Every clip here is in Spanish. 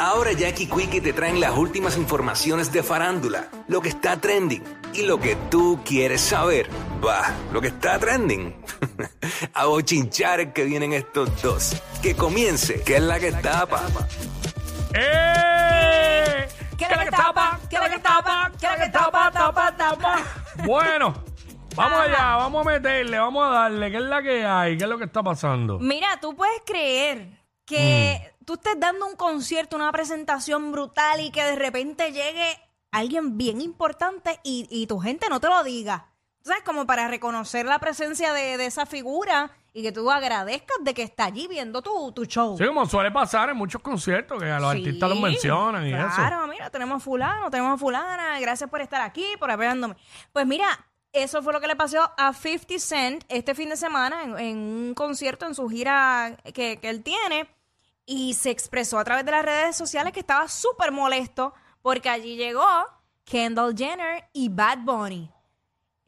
Ahora Jackie Quickie te traen las últimas informaciones de farándula, lo que está trending y lo que tú quieres saber. Va, lo que está trending. A bochinchar que vienen estos dos. Que comience, que es la que tapa. ¡Eh! ¿Qué es la que tapa? ¿Qué es la que tapa? ¿Qué es la que tapa? Tapa, tapa. Bueno, vamos Ajá. allá, vamos a meterle, vamos a darle. ¿Qué es la que hay? ¿Qué es lo que está pasando? Mira, tú puedes creer que Mm. Tú estés dando un concierto, una presentación brutal y que de repente llegue alguien bien importante y, y tu gente no te lo diga. Tú ¿Sabes? Como para reconocer la presencia de, de esa figura y que tú agradezcas de que está allí viendo tu, tu show. Sí, como suele pasar en muchos conciertos, que a los Sí, artistas los mencionan y eso. Claro, mira, tenemos a fulano, tenemos a fulana, gracias por estar aquí, por apoyándome. Pues mira, eso fue lo que le pasó a 50 Cent este fin de semana en, en un concierto en su gira que, que él tiene y se expresó a través de las redes sociales que estaba súper molesto porque allí llegó Kendall Jenner y Bad Bunny.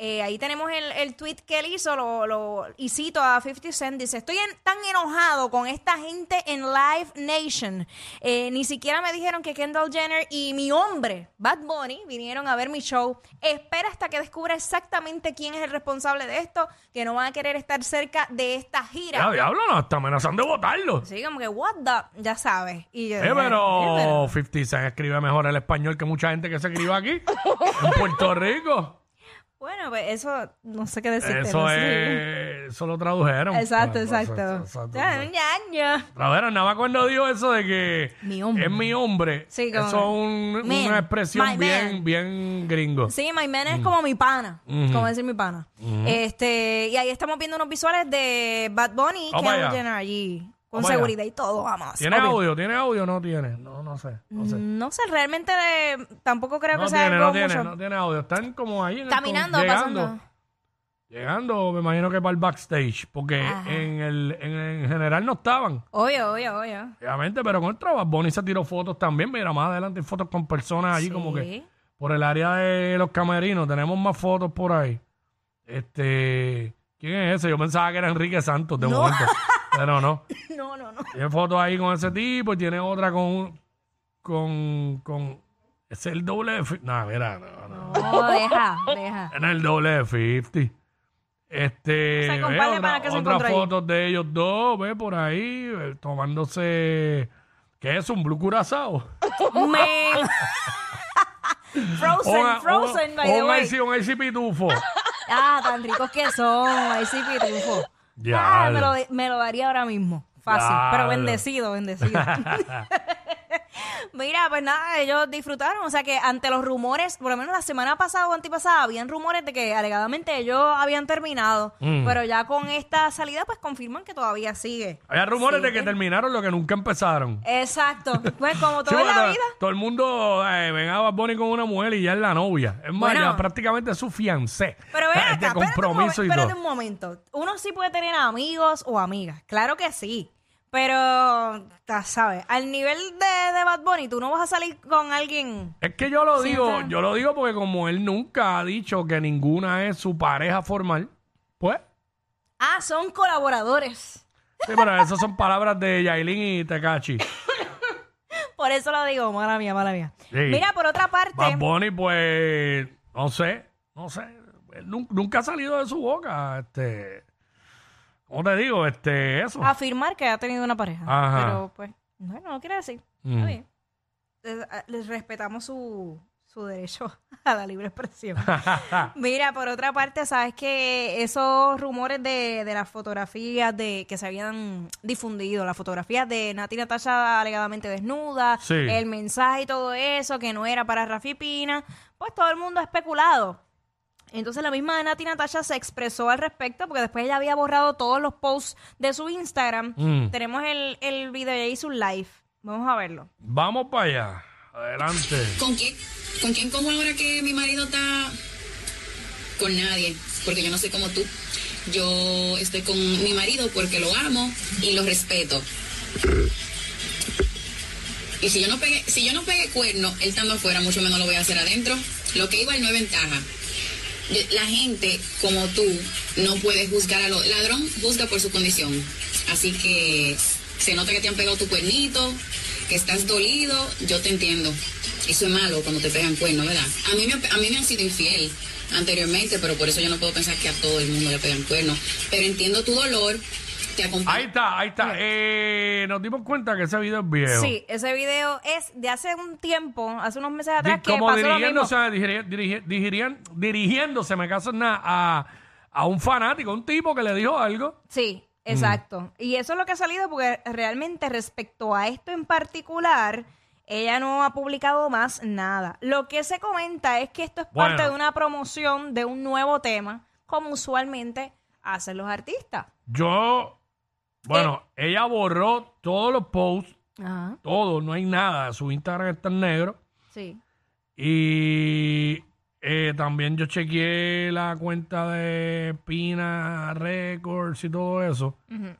Eh, ahí tenemos el, el tweet que él hizo, lo, lo, y cito a 50 Cent, dice, estoy en- tan enojado con esta gente en Live Nation. Eh, ni siquiera me dijeron que Kendall Jenner y mi hombre, Bad Bunny, vinieron a ver mi show. Espera hasta que descubra exactamente quién es el responsable de esto, que no van a querer estar cerca de esta gira. Ya, diablo, no, hasta amenazan de votarlo. Sí, como que, what the, ya sabes. Y yo, Eh, eh, pero 50 Cent escribe mejor el español que mucha gente que se escribe aquí, en Puerto Rico. Bueno, pues eso, no sé qué decirte. Eso no sé. es, eso lo tradujeron. Exacto, Pues, exacto. exacto. Ya, ya, ya. Tradujeron, nada más cuando dijo eso de que Mi hombre. es mi hombre. Sí, como eso es un- una expresión bien, man. bien gringo. Sí, my man es como mi pana, como decir mi pana. Este, y ahí estamos viendo unos visuales de Bad Bunny Kendall allá. Jenner allí, con seguridad y todo, vamos. ¿Tiene audio? ¿Tiene audio o no tiene? No, no sé. No sé. No sé, realmente eh, tampoco creo No que sea tiene, algo no tiene, mucho. no tiene audio. Están como ahí en el Caminando, llegando, pasando. Llegando, me imagino que para el backstage. Porque Ajá. en el en, en general no estaban. Obvio, obvio, obvio. Obviamente, pero con el trabajo, Bonnie se tiró fotos también. Mira, más adelante hay fotos con personas allí como que Sí. por el área de los camerinos. Tenemos más fotos por ahí. Este, ¿quién es ese? Yo pensaba que era Enrique Santos de momento. Pero no. No, no, no. Tiene fotos ahí con ese tipo y tiene otra con con con es el doble de fi- No, mira, no, no. No, deja, deja. En el doble de 50. Este, O sea, ve, para que se otras encontró ahí. fotos de ellos dos, ve por ahí, eh, tomándose, ¿qué es? ¿Un blue curazao? Man. frozen, Un- frozen, un- by the un way. un pitufo. Ah, tan ricos que son. Ahí sí, pitufo. Ya. Ah, me lo, me lo daría ahora mismo. Fácil. Pero bendecido, bendecido. Mira, pues nada, ellos disfrutaron. O sea que ante los rumores, por lo menos la semana pasada o antipasada, habían rumores de que alegadamente ellos habían terminado. Mm. Pero ya con esta salida, pues confirman que todavía sigue. Había rumores de que terminaron lo que nunca empezaron. Exacto. Pues como Sí, en la vida. Todo el mundo eh, ven a Bad Bunny con una mujer y ya es la novia. Es más, Bueno. ya prácticamente es su fiancé. Pero ven Eh, acá, espérate un, compromiso y espérate todo. un momento. Uno sí puede tener amigos o amigas. Claro que sí. Pero, ¿sabes? Al nivel de, de Bad Bunny, tú no vas a salir con alguien... Es que yo lo digo, yo lo digo porque como él nunca ha dicho que ninguna es su pareja formal, pues, Ah, son colaboradores. sí, pero esas son palabras de Yailin y Tekachi. Por eso lo digo, mala mía, mala mía. Sí. Mira, por otra parte... Bad Bunny, pues, no sé, no sé, él nun- nunca ha salido de su boca, este, ¿cómo te digo? Este, eso. afirmar que ha tenido una pareja. Ajá. Pero, pues, bueno, no quiere decir. Mm. Está bien. Les, a- les respetamos su, su derecho a la libre expresión. Mira, por otra parte, sabes que esos rumores de, de las fotografías de que se habían difundido, las fotografías de Nati Natasha alegadamente desnuda, Sí. el mensaje y todo eso, que no era para Rafi Pina, pues todo el mundo ha especulado. Entonces la misma Nati Natasha se expresó al respecto porque después ella había borrado todos los posts de su Instagram. Mm. Tenemos el, el video y su live. Vamos a verlo. Vamos para allá, adelante. ¿Con quién? ¿Con quién como ahora que mi marido está con nadie? Porque yo no soy como tú. Yo estoy con mi marido porque lo amo y lo respeto. Y si yo no pegué, si yo no pegué cuerno, él estando afuera, mucho menos lo voy a hacer adentro. Lo que igual no es ventaja. La gente como tú no puede juzgar a los ladrón, juzga por su condición. Así que se nota que te han pegado tu cuernito, que estás dolido, yo te entiendo. Eso es malo cuando te pegan cuernos, ¿verdad? A mí, me, a mí me han sido infiel anteriormente, pero por eso yo no puedo pensar que a todo el mundo le pegan cuernos. Pero entiendo tu dolor, te acompaño. Ahí está, ahí está. Eh, nos dimos cuenta que ese video es viejo. Sí, ese video es de hace un tiempo, hace unos meses Di- atrás, que como pasó lo mismo. dirigiéndose, dirigi- dirigi- dirigirían- dirigiéndose, me caso en nada, a, a un fanático, un tipo que le dijo algo. Sí, exacto. Y eso es lo que ha salido porque realmente respecto a esto en particular, ella no ha publicado más nada. Lo que se comenta es que esto es parte de una promoción de un nuevo tema, como usualmente hacen los artistas. Yo, bueno, ella borró todos los posts, Ajá, todo, no hay nada. Su Instagram está en negro. sí. Y eh, también yo chequeé la cuenta de Pina Records y todo eso. Ujú.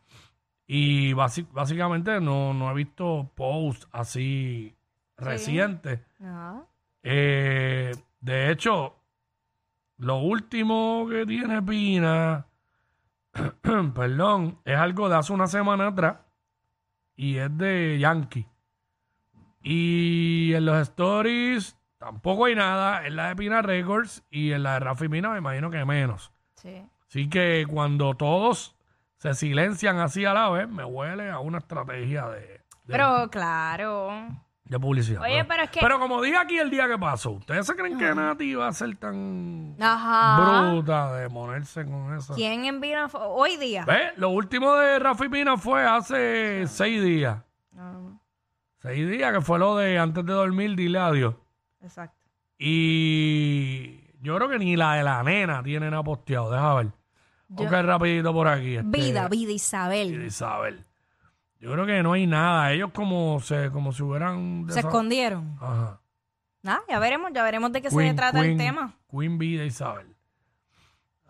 Y basi- básicamente no, no he visto posts así recientes. Ajá. Eh, de hecho, lo último que tiene Pina, perdón, es algo de hace una semana atrás y es de Yankee. Y en los stories tampoco hay nada, en la de Pina Records y en la de Rafi Pina me imagino que menos. Sí. Así que cuando todos se silencian así a la vez, me huele a una estrategia de, de- Pero claro. De publicidad. Oye, pero es que- Pero como dije aquí el día que pasó, ¿ustedes se creen que Nati iba a ser tan Ajá. bruta de ponerse con eso? ¿Quién fo- hoy día? ¿Ves? Lo último de Rafi Pina fue hace seis días. Ah, Seis días, que fue lo de antes de dormir, dile adiós. exacto. Y yo creo que ni la de la nena tienen ha posteado. Deja ver. Yo- Ok, rapidito por aquí. este, Vida, vida, Isabel. Isabel. Yo creo que no hay nada. Ellos como se, como si hubieran... Se escondieron. Ajá. Nada, ya veremos, ya veremos de qué se trata Queen- el tema. Queen Bee de Isabel.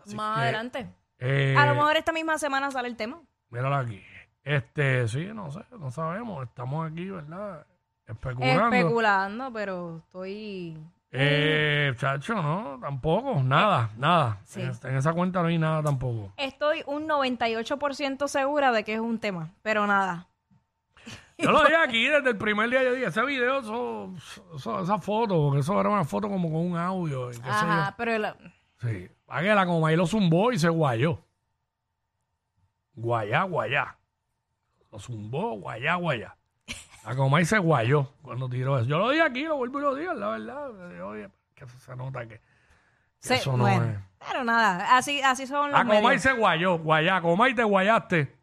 Así Más que, adelante. eh, A lo mejor esta misma semana sale el tema. Míralo aquí. Este, sí, no sé, no sabemos. Estamos aquí, ¿verdad? Especulando. Especulando, pero estoy. Eh, chacho, no, tampoco, nada, nada. Sí. En, en esa cuenta no hay nada tampoco. Estoy un 98% segura de que es un tema, pero nada. Yo lo dije aquí desde el primer día. Yo dije, ese video, eso, eso- esa foto, porque eso era una foto como con un audio. Y qué sé Ajá, pero la- yo. Sí. Para que la coma y lo zumbó y se guayó. Guayá, guayá. Lo zumbó, guayá, guayá. La coma y se guayó cuando tiró eso. Yo lo dije aquí, lo vuelvo y lo digo, la verdad. Oye, que eso se nota que, que se- eso no bueno, es. pero nada, así, así son los y medios. se guayó, guayá, coma y te guayaste.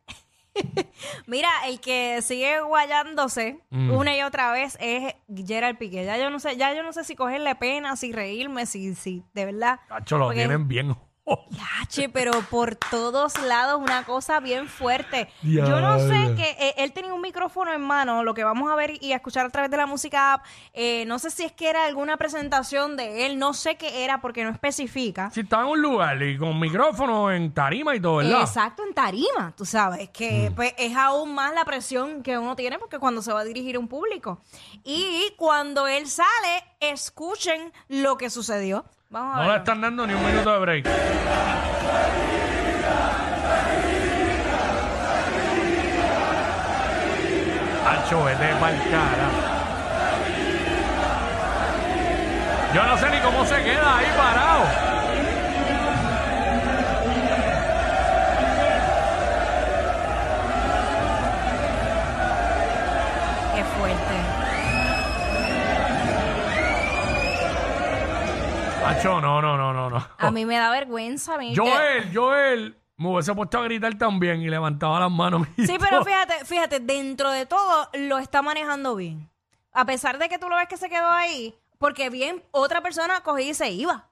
Mira, el que sigue guayándose Mm. una y otra vez es Gerard Piqué. Ya yo no sé, ya yo no sé si cogerle pena, si reírme, si, si, de verdad. Cacho, lo Porque- tienen bien. Yache, pero por todos lados una cosa bien fuerte. Yo no sé que eh, él tenía un micrófono en mano, lo que vamos a ver y a escuchar a través de la música app. eh, no sé si es que era alguna presentación de él, no sé qué era porque no especifica. Si estaba en un lugar y con micrófono en tarima y todo, ¿verdad? Exacto, en tarima, tú sabes, que pues, es aún más la presión que uno tiene porque cuando se va a dirigir a un público. Y cuando él sale, escuchen lo que sucedió. Vamos a No le ver. están dando ni un minuto de break. Hacho, vete pa'l cara. Yo no sé ni cómo se queda ahí parado. No, no, no, no, no. A mí me da vergüenza. A mí Joel, Joel, me hubiese puesto a gritar también y levantaba las manos. y Sí, pero fíjate, fíjate, dentro de todo lo está manejando bien. A pesar de que tú lo ves que se quedó ahí, porque bien otra persona cogía y se iba.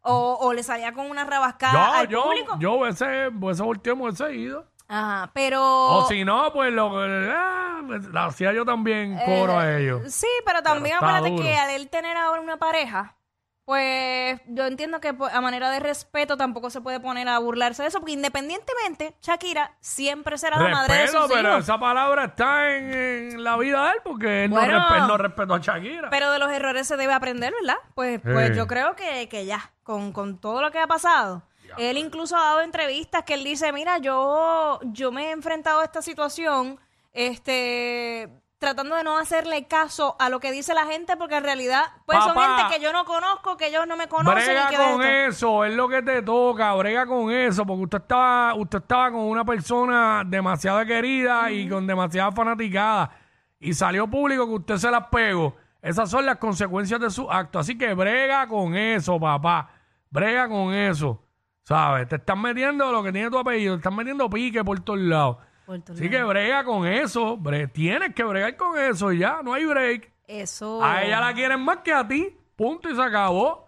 O, o le salía con una rabascada Yo, al yo, público. yo hubiese, hubiese volteado, me hubiese ido. Ajá, pero... O si no, pues lo que ah, la hacía yo también coro a ellos. Sí, pero también Pero acuérdate que al él tener ahora una pareja, pues yo entiendo que pues, a manera de respeto tampoco se puede poner a burlarse de eso, porque independientemente, Shakira siempre será la madre de sus pero hijos. esa palabra está en, en la vida de él porque él, Bueno. no, él no respetó a Shakira. Pero de los errores se debe aprender, ¿verdad? Pues, pues yo creo que, que ya, con, con todo lo que ha pasado. Él incluso ha dado entrevistas que él dice, mira, yo, yo me he enfrentado a esta situación, este, tratando de no hacerle caso a lo que dice la gente porque en realidad pues son gente que yo no conozco, que ellos no me conocen Brega y que con eso, es lo que te toca, brega con eso, porque usted estaba, usted estaba con una persona demasiado querida y con demasiada fanaticada y salió público que usted se las pegó. Esas son las consecuencias de su acto. Así que brega con eso, papá. Brega con eso. ¿Sabes? Te están metiendo lo que tiene tu apellido, te están metiendo pique por todos lados. Así que brega con eso. bre- tienes que bregar con eso y ya, no hay break. Eso. A ella la quieren más que a ti. Punto y se acabó.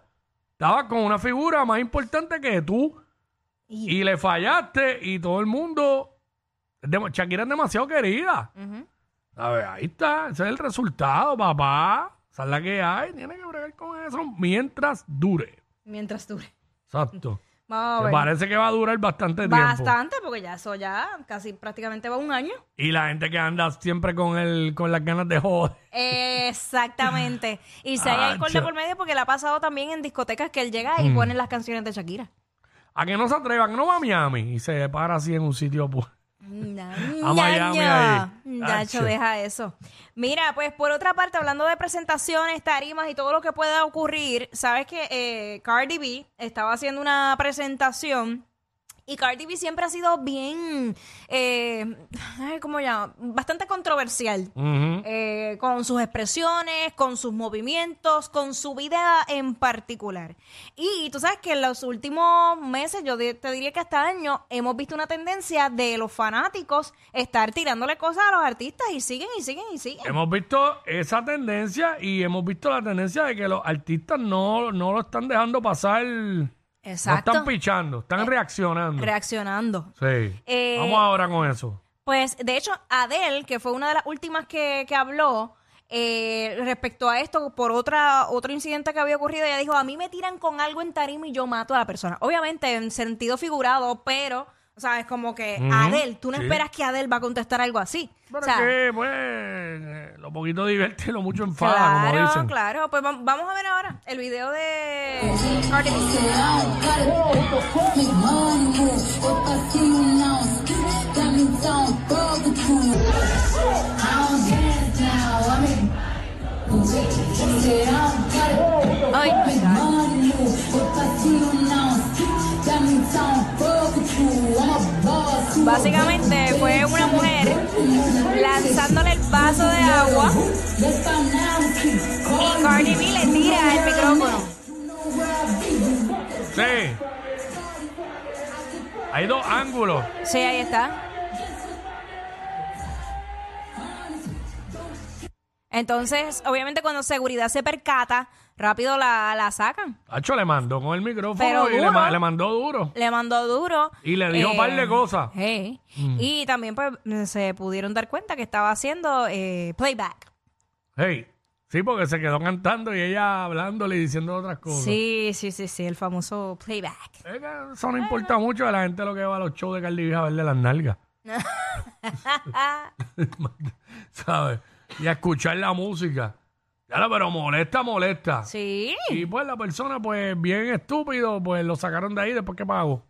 Estaba con una figura más importante que tú Y- le fallaste y todo el mundo... es Shakira es demasiado querida. Ujú. A ver, ahí está. Ese es el resultado, papá. Esa es la que hay. Tiene que bregar con eso mientras dure. Mientras dure. Exacto. Vamos a ver. parece que va a durar bastante tiempo. Bastante, porque ya eso ya casi prácticamente va un año. Y la gente que anda siempre con el, con las ganas de joder. Exactamente. Y si hay de Acho. por medio, porque le ha pasado también en discotecas que él llega y Mm. pone las canciones de Shakira. A que no se atrevan, no va a Miami y se para así en un sitio. Pues. A Miami ahí. Nacho, Acho. deja eso. Mira, pues por otra parte, hablando de presentaciones, tarimas y todo lo que pueda ocurrir, sabes que eh, Cardi B estaba haciendo una presentación y Cardi B siempre ha sido bien, eh, ay, ¿cómo llama? Bastante controversial. Eh, con sus expresiones, con sus movimientos, con su vida en particular. Y tú sabes que en los últimos meses, yo te diría que hasta año, hemos visto una tendencia de los fanáticos estar tirándole cosas a los artistas y siguen y siguen y siguen. Hemos visto esa tendencia y hemos visto la tendencia de que los artistas no, no lo están dejando pasar. Exacto. No están pichando, están reaccionando. Reaccionando. sí. Eh, Vamos ahora con eso. Pues, de hecho, Adele, que fue una de las últimas que, que habló eh, respecto a esto, por otra otro incidente que había ocurrido, ella dijo, a mí me tiran con algo en tarima y yo mato a la persona. Obviamente, en sentido figurado, pero, o sea, es como que, Ujú, Adele, tú no sí. esperas que Adele va a contestar algo así. Pero o sea, que, pues, eh, lo poquito divierte lo mucho enfada, como claro, dicen. claro. Pues vam- vamos a ver ahora el video de Cardi B. Ay, my God. Básicamente fue una mujer lanzándole el vaso de agua y Cardi B le tira el micrófono. Sí. Hay dos ángulos. Sí, ahí está. Entonces, obviamente cuando seguridad se percata, rápido la, la sacan. Hacho le mandó con el micrófono Pero y le, duro. ma- le mandó duro. Le mandó duro. Y le dijo un par de cosas. Mm. hey. Y también pues se pudieron dar cuenta que estaba haciendo eh, playback. Hey. Sí, porque se quedó cantando y ella hablándole y diciendo otras cosas. Sí, sí, sí, sí, el famoso playback. Es que eso no importa mucho a la gente lo que va a los shows de Cardi B a verle las nalgas. ¿Sabes? Y a escuchar la música. Lo, pero molesta, molesta. Sí. Y pues la persona, pues bien estúpido, pues lo sacaron de ahí después que pagó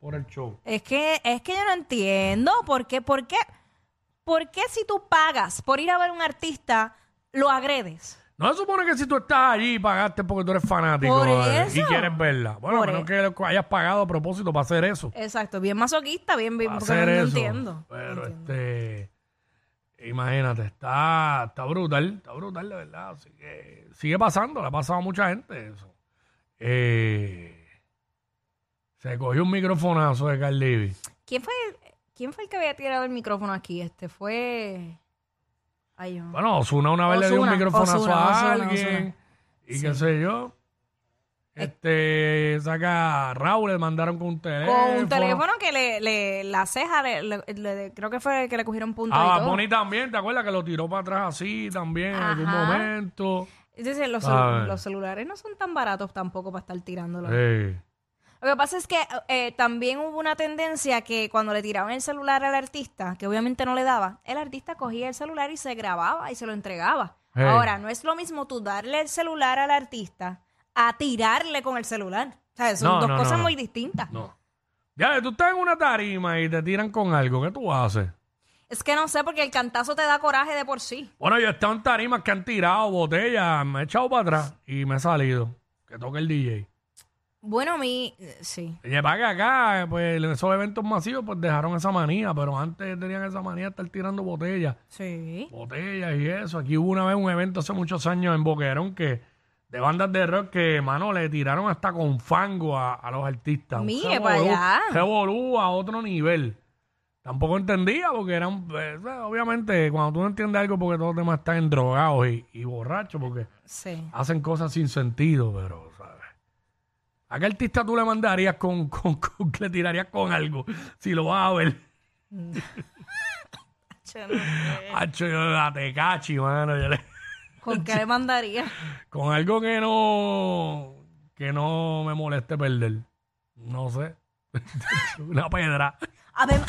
por el show. Es que, es que yo no entiendo por qué, por qué, por qué si tú pagas por ir a ver un artista, lo agredes. No se supone que si tú estás allí y pagaste porque tú eres fanático Por eh, eso. y quieres verla. Bueno, Por menos que hayas pagado a propósito para hacer eso. Exacto, bien masoquista, bien, bien, Para porque hacer no, no eso. entiendo. Pero este. Imagínate, está, está brutal, está brutal de verdad. Así que sigue pasando, le ha pasado a mucha gente eso. Eh, se cogió un microfonazo de Cardi B. ¿Quién fue, ¿Quién fue el que había tirado el micrófono aquí? Este fue... Ay, yo- Bueno, Osuna una vez le dio un Ozuna, microfonazo Ozuna, a Ozuna, alguien. Ozuna. Y qué sé yo. Este, saca a Raúl, le mandaron con un teléfono. Con un teléfono que le, le la ceja, le, le- le- creo que fue que le cogieron puntos Ah, y todo. Bunny también, ¿te acuerdas que lo tiró para atrás así también en algún Ajá. momento? Es decir, los, Ah. los celulares no son tan baratos tampoco para estar tirándolo. Sí. Lo que pasa es que eh, también hubo una tendencia que cuando le tiraban el celular al artista, que obviamente no le daba, el artista cogía el celular y se grababa y se lo entregaba. Hey. Ahora, no es lo mismo tú darle el celular al artista a tirarle con el celular. O sea, son No, dos no, cosas no, muy distintas. No. Ya, tú estás en una tarima y te tiran con algo, ¿qué tú haces? Es que no sé, porque el cantazo te da coraje de por sí. Bueno, yo he estado en tarimas que han tirado botellas, me he echado para atrás y me he salido. Que toque el DJ. Bueno, a mí, sí. Y para que acá, pues en esos eventos masivos, pues dejaron esa manía, pero antes tenían esa manía de estar tirando botellas. Sí. botellas y eso. Aquí hubo una vez un evento hace muchos años en Boquerón que de bandas de rock que, mano, le tiraron hasta con fango a, a los artistas. Mire revolú- pa' allá. revolú a otro nivel. Tampoco entendía porque eran, pues, obviamente, cuando tú no entiendes algo porque todos los demás están drogados y, y borrachos porque Sí. hacen cosas sin sentido, pero, ¿sabes? ¿A qué artista tú le mandarías con, con, con- le tirarías con algo? Si lo vas a ver. Hacho, yo a Tecachi, mano. yo le- ¿Con qué le mandaría? con algo que no que no me moleste perder. No sé. Una pedra A ver,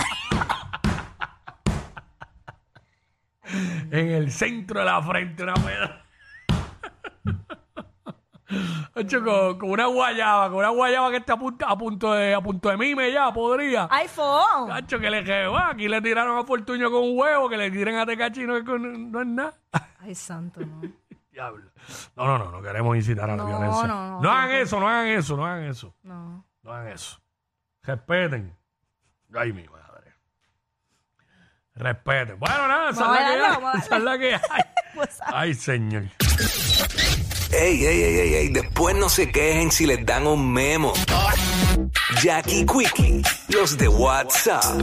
en el centro de la frente, una pedra. Hacho, con, con una guayaba, con una guayaba que esté a punto, a punto de a punto de mime ya, podría. iPhone. Hacho, que le que aquí le tiraron a Fortuño con un huevo, que le tiren a Tecachi y no, es con- no es nada. Ay, santo, no. Diablo. No, no, no, no queremos incitar a la No, violencia. no, no. hagan eso, no hagan eso, no hagan eso. No. No hagan eso. Respeten. Ay, mi madre. Respeten. Bueno, nada, esa es la que hay. vamos a Esa es la que hay. Pues, Ay, señor. Ey, ey, ey, ey, ey, después no se quejen si les dan un memo. Jackie Quickie, los de WhatsApp.